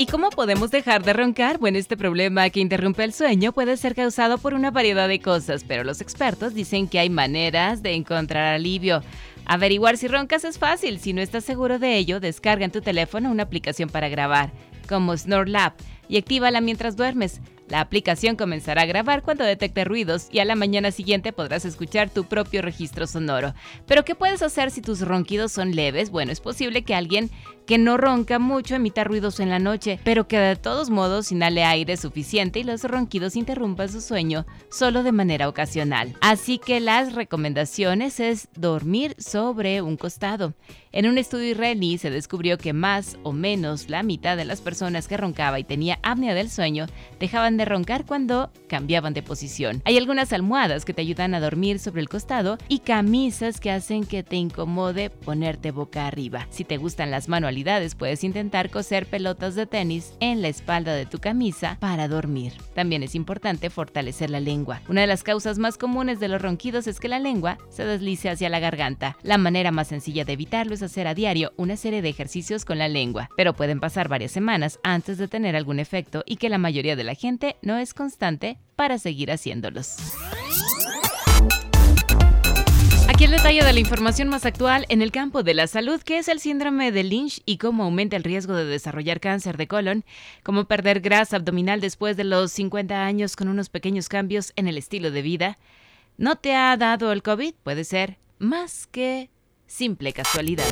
¿Y cómo podemos dejar de roncar? Bueno, este problema que interrumpe el sueño puede ser causado por una variedad de cosas, pero los expertos dicen que hay maneras de encontrar alivio. Averiguar si roncas es fácil. Si no estás seguro de ello, descarga en tu teléfono una aplicación para grabar, como SnoreLab, y actívala mientras duermes. La aplicación comenzará a grabar cuando detecte ruidos y a la mañana siguiente podrás escuchar tu propio registro sonoro. Pero ¿qué puedes hacer si tus ronquidos son leves? Bueno, es posible que alguien que no ronca mucho emita ruidos en la noche, pero que de todos modos inhale aire suficiente y los ronquidos interrumpan su sueño solo de manera ocasional. Así que las recomendaciones es dormir sobre un costado. En un estudio israelí se descubrió que más o menos la mitad de las personas que roncaba y tenía apnea del sueño dejaban de roncar cuando cambiaban de posición. Hay algunas almohadas que te ayudan a dormir sobre el costado y camisas que hacen que te incomode ponerte boca arriba. Si te gustan las manualidades, puedes intentar coser pelotas de tenis en la espalda de tu camisa para dormir. También es importante fortalecer la lengua. Una de las causas más comunes de los ronquidos es que la lengua se deslice hacia la garganta. La manera más sencilla de evitarlo es hacer a diario una serie de ejercicios con la lengua, pero pueden pasar varias semanas antes de tener algún efecto y que la mayoría de la gente no es constante para seguir haciéndolos. De la información más actual en el campo de la salud, que es el síndrome de Lynch y cómo aumenta el riesgo de desarrollar cáncer de colon, cómo perder grasa abdominal después de los 50 años con unos pequeños cambios en el estilo de vida. ¿No te ha dado el COVID? Puede ser más que simple casualidad.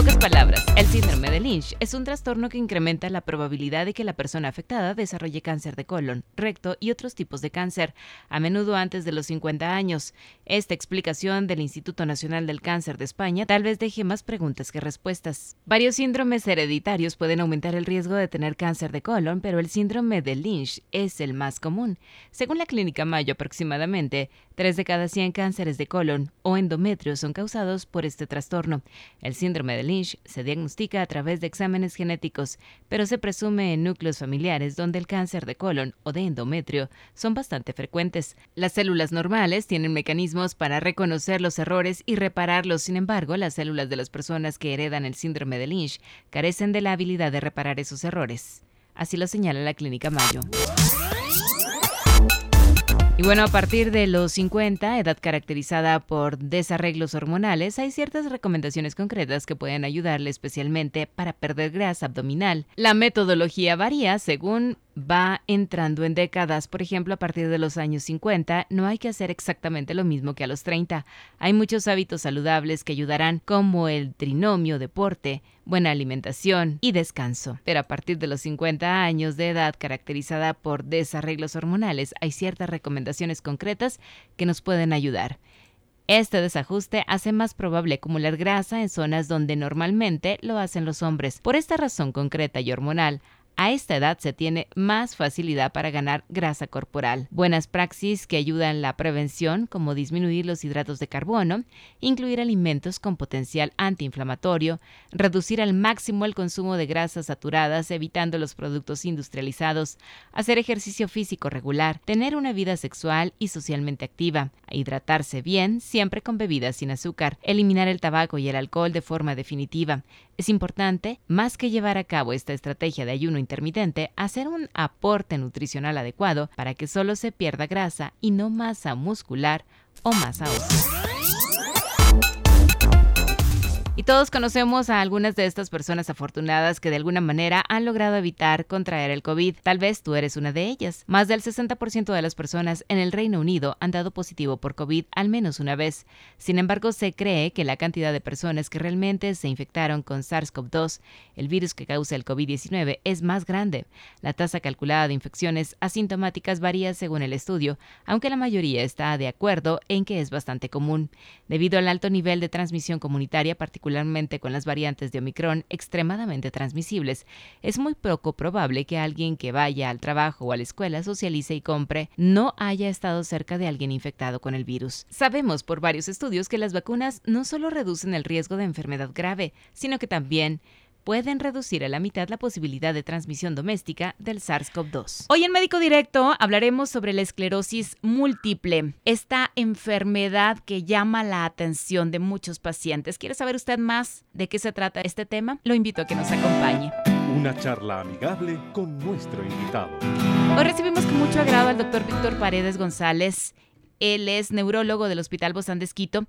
Pocas palabras, el síndrome de Lynch es un trastorno que incrementa la probabilidad de que la persona afectada desarrolle cáncer de colon, recto y otros tipos de cáncer, a menudo antes de los 50 años. Esta explicación del Instituto Nacional del Cáncer de España tal vez deje más preguntas que respuestas. Varios síndromes hereditarios pueden aumentar el riesgo de tener cáncer de colon, pero el síndrome de Lynch es el más común. Según la Clínica Mayo, aproximadamente 3 de cada 100 cánceres de colon o endometrio son causados por este trastorno. El síndrome de Lynch se diagnostica a través de exámenes genéticos, pero se presume en núcleos familiares donde el cáncer de colon o de endometrio son bastante frecuentes. Las células normales tienen mecanismos para reconocer los errores y repararlos, sin embargo, las células de las personas que heredan el síndrome de Lynch carecen de la habilidad de reparar esos errores. Así lo señala la Clínica Mayo. Y bueno, a partir de los 50, edad caracterizada por desarreglos hormonales, hay ciertas recomendaciones concretas que pueden ayudarle especialmente para perder grasa abdominal. La metodología varía según va entrando en décadas. Por ejemplo, a partir de los años 50 no hay que hacer exactamente lo mismo que a los 30. Hay muchos hábitos saludables que ayudarán, como el trinomio, deporte, buena alimentación y descanso. Pero a partir de los 50 años de edad caracterizada por desarreglos hormonales, hay ciertas recomendaciones concretas que nos pueden ayudar. Este desajuste hace más probable acumular grasa en zonas donde normalmente lo hacen los hombres. Por esta razón concreta y hormonal, a esta edad se tiene más facilidad para ganar grasa corporal. Buenas praxis que ayudan la prevención, como disminuir los hidratos de carbono, incluir alimentos con potencial antiinflamatorio, reducir al máximo el consumo de grasas saturadas evitando los productos industrializados, hacer ejercicio físico regular, tener una vida sexual y socialmente activa, hidratarse bien, siempre con bebidas sin azúcar, eliminar el tabaco y el alcohol de forma definitiva. Es importante, más que llevar a cabo esta estrategia de ayuno intermitente, hacer un aporte nutricional adecuado para que solo se pierda grasa y no masa muscular o masa ósea. Y todos conocemos a algunas de estas personas afortunadas que de alguna manera han logrado evitar contraer el COVID. Tal vez tú eres una de ellas. Más del 60% de las personas en el Reino Unido han dado positivo por COVID al menos una vez. Sin embargo, se cree que la cantidad de personas que realmente se infectaron con SARS-CoV-2, el virus que causa el COVID-19, es más grande. La tasa calculada de infecciones asintomáticas varía según el estudio, aunque la mayoría está de acuerdo en que es bastante común. Debido al alto nivel de transmisión comunitaria, particularmente particularmente con las variantes de Omicron extremadamente transmisibles, es muy poco probable que alguien que vaya al trabajo o a la escuela socialice y compre no haya estado cerca de alguien infectado con el virus. Sabemos por varios estudios que las vacunas no solo reducen el riesgo de enfermedad grave, sino que también pueden reducir a la mitad la posibilidad de transmisión doméstica del SARS-CoV-2. Hoy en Médico Directo hablaremos sobre la esclerosis múltiple, esta enfermedad que llama la atención de muchos pacientes. ¿Quiere saber usted más de qué se trata este tema? Lo invito a que nos acompañe. Una charla amigable con nuestro invitado. Hoy recibimos con mucho agrado al doctor Víctor Paredes González. Él es neurólogo del Hospital Bozán de Esquito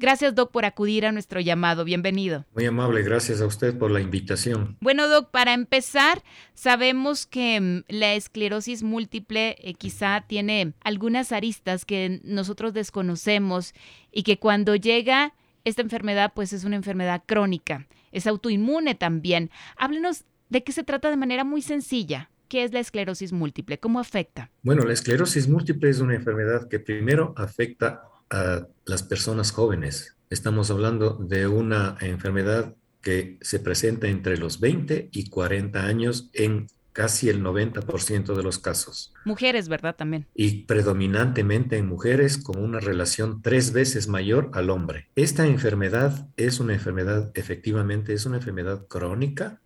Gracias, Doc, por acudir a nuestro llamado. Bienvenido. Muy amable, gracias a usted por la invitación. Bueno, Doc, para empezar, sabemos que mm, la esclerosis múltiple eh, quizá tiene algunas aristas que nosotros desconocemos y que cuando llega esta enfermedad, pues es una enfermedad crónica, es autoinmune también. Háblenos de qué se trata de manera muy sencilla. ¿Qué es la esclerosis múltiple? ¿Cómo afecta? Bueno, la esclerosis múltiple es una enfermedad que primero afecta a las personas jóvenes. Estamos hablando de una enfermedad que se presenta entre los 20 y 40 años en casi el 90% de los casos. Mujeres, ¿verdad? También. Y predominantemente en mujeres con una relación tres veces mayor al hombre. Esta enfermedad es una enfermedad, efectivamente, es una enfermedad crónica,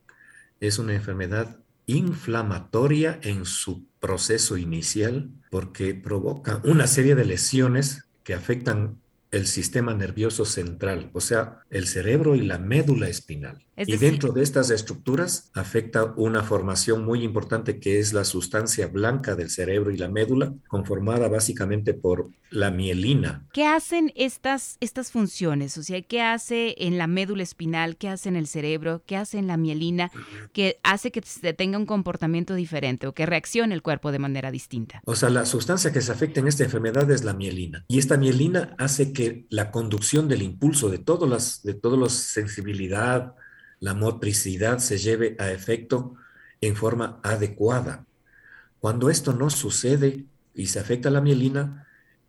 es una enfermedad inflamatoria en su proceso inicial porque provoca una serie de lesiones que afectan el sistema nervioso central, o sea, el cerebro y la médula espinal. Y dentro de estas estructuras afecta una formación muy importante que es la sustancia blanca del cerebro y la médula, conformada básicamente por la mielina. ¿Qué hacen estas, estas funciones? O sea, ¿qué hace en la médula espinal? ¿Qué hace en el cerebro? ¿Qué hace en la mielina? ¿Qué hace que se tenga un comportamiento diferente o que reaccione el cuerpo de manera distinta? O sea, la sustancia que se afecta en esta enfermedad es la mielina. Y esta mielina hace que la conducción del impulso de todas las, de todos los sensibilidad, la motricidad se lleve a efecto en forma adecuada. Cuando esto no sucede y se afecta la mielina,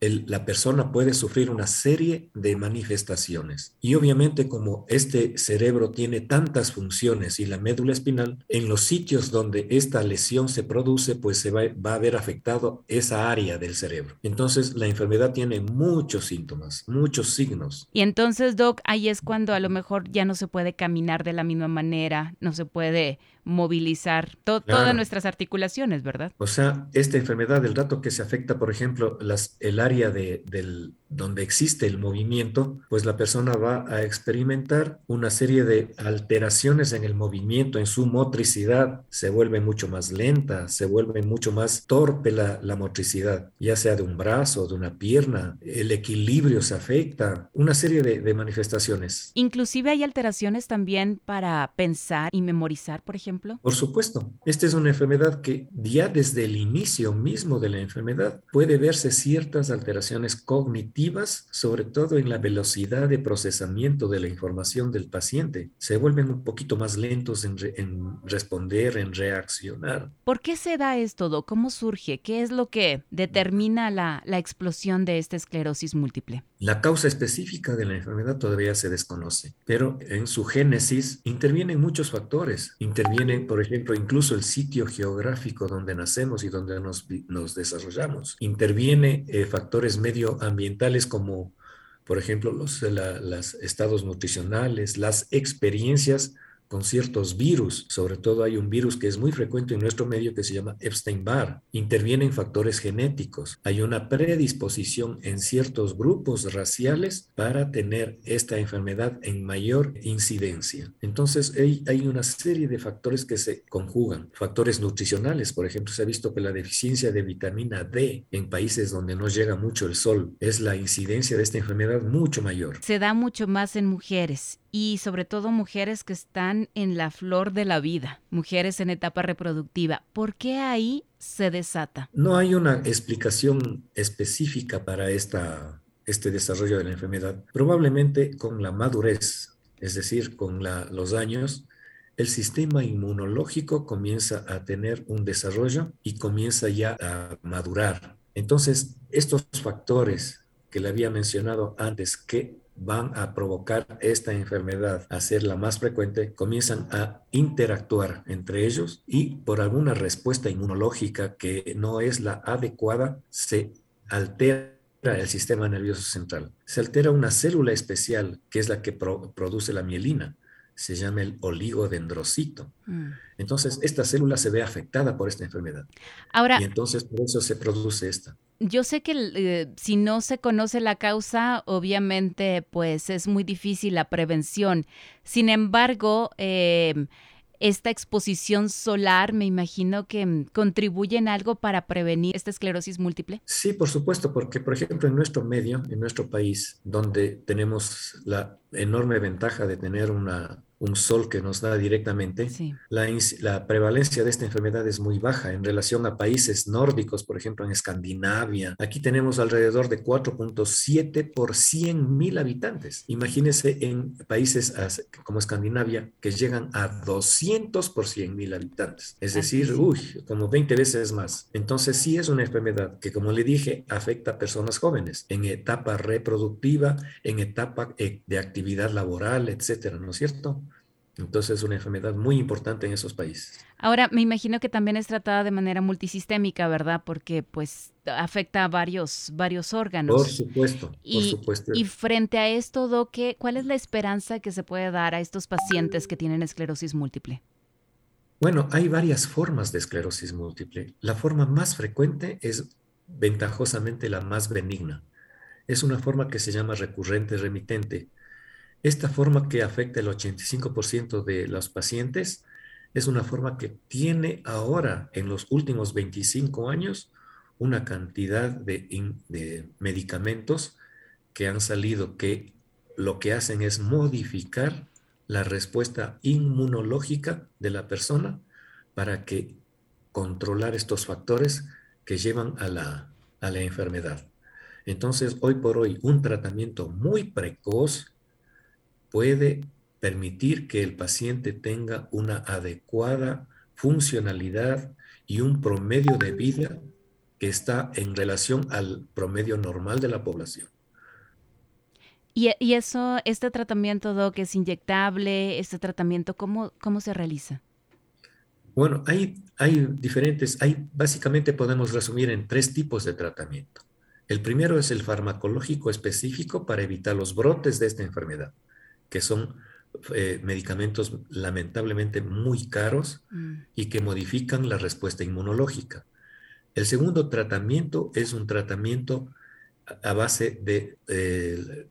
la persona puede sufrir una serie de manifestaciones. Y obviamente como este cerebro tiene tantas funciones y la médula espinal, en los sitios donde esta lesión se produce, pues se va, va a haber afectado esa área del cerebro. Entonces la enfermedad tiene muchos síntomas, muchos signos. Y entonces, Doc, ahí es cuando a lo mejor ya no se puede caminar de la misma manera, no se puede movilizar todas nuestras articulaciones, ¿verdad? O sea, esta enfermedad, el rato que se afecta, por ejemplo, las, el área de, del, donde existe el movimiento, pues la persona va a experimentar una serie de alteraciones en el movimiento, en su motricidad, se vuelve mucho más lenta, se vuelve mucho más torpe la, la motricidad, ya sea de un brazo, de una pierna, el equilibrio se afecta, una serie de, de manifestaciones. Inclusive hay alteraciones también para pensar y memorizar, por ejemplo. Por supuesto, esta es una enfermedad que ya desde el inicio mismo de la enfermedad puede verse ciertas alteraciones cognitivas sobre todo en la velocidad de procesamiento de la información del paciente. Se vuelven un poquito más lentos en, responder, en reaccionar. ¿Por qué se da esto? ¿Cómo surge? ¿Qué es lo que determina la, la explosión de esta esclerosis múltiple? La causa específica de la enfermedad todavía se desconoce, pero en su génesis intervienen muchos factores. Intervienen, por ejemplo, incluso el sitio geográfico donde nacemos y donde nos, nos desarrollamos. Interviene eh, factores medioambientales como, por ejemplo, los estados nutricionales, las experiencias con ciertos virus, sobre todo hay un virus que es muy frecuente en nuestro medio que se llama Epstein-Barr. Intervienen factores genéticos. Hay una predisposición en ciertos grupos raciales para tener esta enfermedad en mayor incidencia. Entonces hay, una serie de factores que se conjugan. Factores nutricionales, por ejemplo, se ha visto que la deficiencia de vitamina D en países donde no llega mucho el sol es la incidencia de esta enfermedad mucho mayor. Se da mucho más en mujeres y sobre todo mujeres que están en la flor de la vida, mujeres en etapa reproductiva. ¿Por qué ahí se desata? No hay una explicación específica para esta, este desarrollo de la enfermedad. Probablemente con la madurez, es decir, con los años, el sistema inmunológico comienza a tener un desarrollo y comienza ya a madurar. Entonces, estos factores que le había mencionado antes que van a provocar esta enfermedad a ser la más frecuente, comienzan a interactuar entre ellos y por alguna respuesta inmunológica que no es la adecuada, se altera el sistema nervioso central. Se altera una célula especial que es la que produce la mielina se llama el oligodendrocito. Mm. Entonces, esta célula se ve afectada por esta enfermedad. Ahora, y entonces por eso se produce esta. Yo sé que eh, si no se conoce la causa, obviamente, pues es muy difícil la prevención. Sin embargo, eh, esta exposición solar, me imagino que mm, contribuye en algo para prevenir esta esclerosis múltiple. Sí, por supuesto, porque por ejemplo en nuestro medio, en nuestro país, donde tenemos la enorme ventaja de tener una un sol que nos da directamente, la, prevalencia de esta enfermedad es muy baja en relación a países nórdicos, por ejemplo en Escandinavia. Aquí tenemos alrededor de 4.7 por 100 mil habitantes. Imagínense en países como Escandinavia que llegan a 200 por 100 mil habitantes. Es decir, uy, como 20 veces más. Entonces sí es una enfermedad que, como le dije, afecta a personas jóvenes en etapa reproductiva, en etapa eh, de actividad laboral, etcétera, ¿no es cierto? Entonces es una enfermedad muy importante en esos países. Ahora, me imagino que también es tratada de manera multisistémica, ¿verdad? Porque pues afecta a varios, varios órganos. Por supuesto, y, por supuesto. Y frente a esto, Doque, ¿cuál es la esperanza que se puede dar a estos pacientes que tienen esclerosis múltiple? Bueno, hay varias formas de esclerosis múltiple. La forma más frecuente es ventajosamente la más benigna. Es una forma que se llama recurrente remitente esta forma que afecta el 85% de los pacientes es una forma que tiene ahora, en los últimos 25 años, una cantidad de, medicamentos que han salido que lo que hacen es modificar la respuesta inmunológica de la persona para que controlar estos factores que llevan a la, a la enfermedad. Entonces, hoy por hoy, un tratamiento muy precoz puede permitir que el paciente tenga una adecuada funcionalidad y un promedio de vida que está en relación al promedio normal de la población. Y, eso, este tratamiento, Doc, es inyectable, este tratamiento, ¿cómo, cómo se realiza? Bueno, hay, hay diferentes, hay, básicamente podemos resumir en tres tipos de tratamiento. El primero es el farmacológico específico para evitar los brotes de esta enfermedad que son eh, medicamentos lamentablemente muy caros mm. y que modifican la respuesta inmunológica. El segundo tratamiento es un tratamiento a base de eh,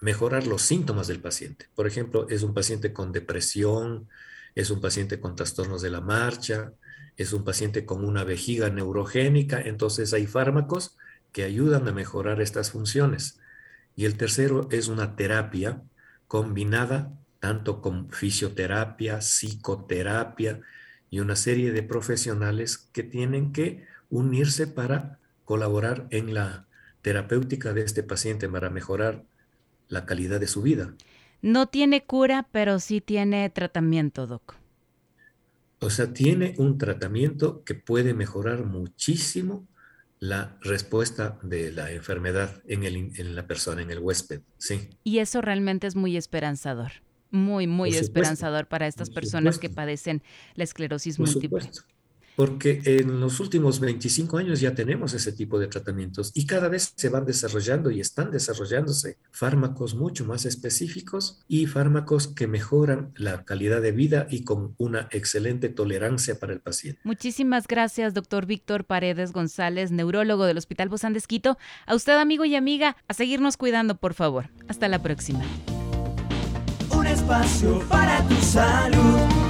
mejorar los síntomas del paciente. Por ejemplo, es un paciente con depresión, es un paciente con trastornos de la marcha, es un paciente con una vejiga neurogénica, entonces hay fármacos que ayudan a mejorar estas funciones. Y el tercero es una terapia combinada tanto con fisioterapia, psicoterapia y una serie de profesionales que tienen que unirse para colaborar en la terapéutica de este paciente para mejorar la calidad de su vida. No tiene cura, pero sí tiene tratamiento, Doc. O sea, tiene un tratamiento que puede mejorar muchísimo la respuesta de la enfermedad en, el, en la persona, en el huésped, sí. Y eso realmente es muy esperanzador, muy, muy esperanzador para estas personas que padecen la esclerosis múltiple. Porque en los últimos 25 años ya tenemos ese tipo de tratamientos y cada vez se van desarrollando y están desarrollándose fármacos mucho más específicos y fármacos que mejoran la calidad de vida y con una excelente tolerancia para el paciente. Muchísimas gracias, doctor Víctor Paredes González, neurólogo del Hospital Bozán de Esquito. A usted, amigo y amiga, a seguirnos cuidando, por favor. Hasta la próxima. Un espacio para tu salud.